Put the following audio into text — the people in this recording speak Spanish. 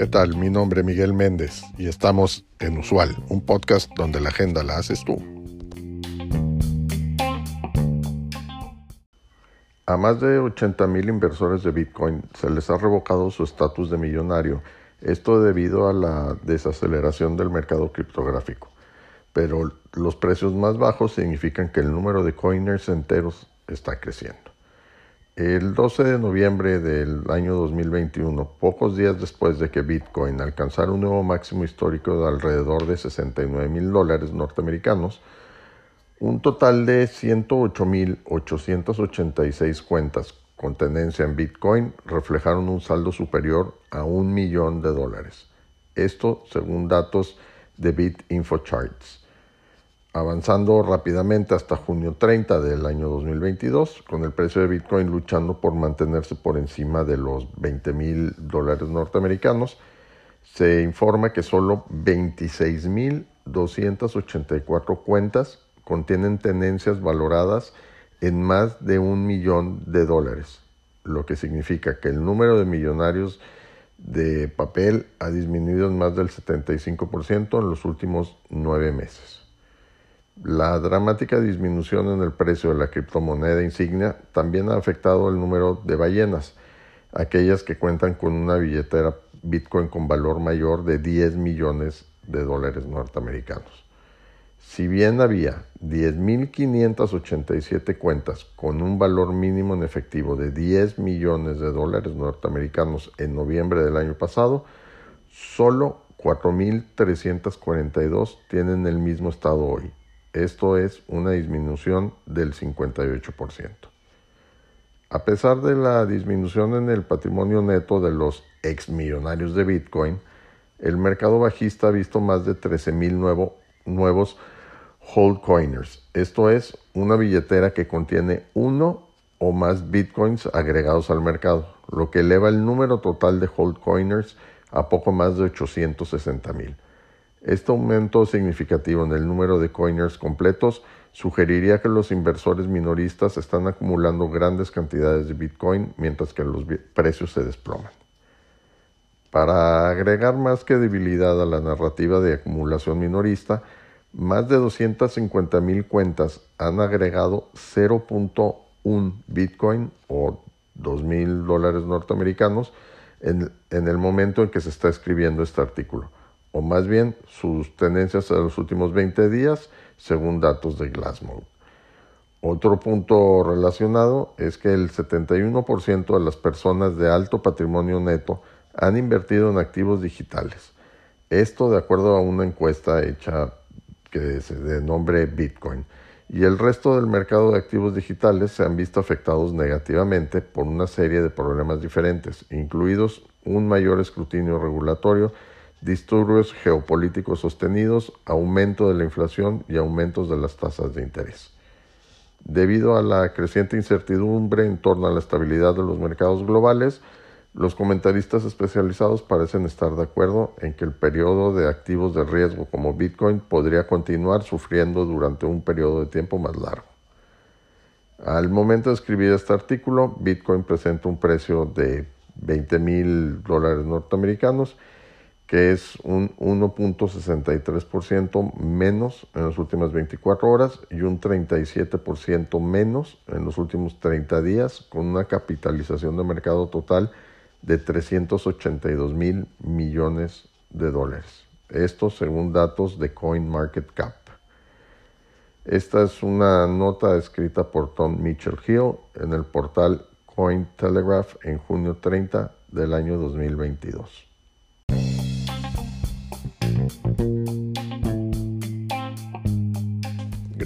¿Qué tal? Mi nombre es Miguel Méndez y estamos en Usual, un podcast donde la agenda la haces tú. A más de 80 mil inversores de Bitcoin se les ha revocado su estatus de millonario, esto debido a la desaceleración del mercado criptográfico. Pero los precios más bajos significan que el número de coiners enteros está creciendo. El 12 de noviembre del año 2021, pocos días después de que Bitcoin alcanzara un nuevo máximo histórico de alrededor de 69 mil dólares norteamericanos, un total de 108.886 cuentas con tenencia en Bitcoin reflejaron un saldo superior a un millón de dólares. Esto según datos de BitInfoCharts. Avanzando rápidamente hasta junio 30 del año 2022, con el precio de Bitcoin luchando por mantenerse por encima de los 20 mil dólares norteamericanos, se informa que solo 26.284 cuentas contienen tenencias valoradas en más de un millón de dólares, lo que significa que el número de millonarios de papel ha disminuido en más del 75% en los últimos nueve meses. La dramática disminución en el precio de la criptomoneda insignia también ha afectado el número de ballenas, aquellas que cuentan con una billetera Bitcoin con valor mayor de 10 millones de dólares norteamericanos. Si bien había 10.587 cuentas con un valor mínimo en efectivo de 10 millones de dólares norteamericanos en noviembre del año pasado, solo 4.342 tienen el mismo estado hoy. Esto es una disminución del 58%. A pesar de la disminución en el patrimonio neto de los exmillonarios de Bitcoin, el mercado bajista ha visto más de 13.000 nuevo, nuevos Holdcoiners. Esto es una billetera que contiene uno o más bitcoins agregados al mercado, lo que eleva el número total de Holdcoiners a poco más de 860 mil. Este aumento significativo en el número de coiners completos sugeriría que los inversores minoristas están acumulando grandes cantidades de Bitcoin mientras que los precios se desploman. Para agregar más credibilidad a la narrativa de acumulación minorista, más de 250 mil cuentas han agregado 0.1 Bitcoin o 2 mil dólares norteamericanos en, en, el momento en que se está escribiendo este artículo, o más bien sus tendencias en los últimos 20 días según datos de Glassmode. Otro punto relacionado es que el 71% de las personas de alto patrimonio neto han invertido en activos digitales. Esto de acuerdo a una encuesta hecha que se de nombre Bitcoin, y el resto del mercado de activos digitales se han visto afectados negativamente por una serie de problemas diferentes, incluidos un mayor escrutinio regulatorio, disturbios geopolíticos sostenidos, aumento de la inflación y aumentos de las tasas de interés. Debido a la creciente incertidumbre en torno a la estabilidad de los mercados globales, los comentaristas especializados parecen estar de acuerdo en que el periodo de activos de riesgo como Bitcoin podría continuar sufriendo durante un periodo de tiempo más largo. Al momento de escribir este artículo, Bitcoin presenta un precio de 20 mil dólares norteamericanos, que es un 1.63% menos en las últimas 24 horas y un 37% menos en los últimos 30 días, con una capitalización de mercado total de 382 mil millones de dólares. Esto según datos de CoinMarketCap. Esta es una nota escrita por Tom Mitchell Hill en el portal Cointelegraph en junio 30 del año 2022.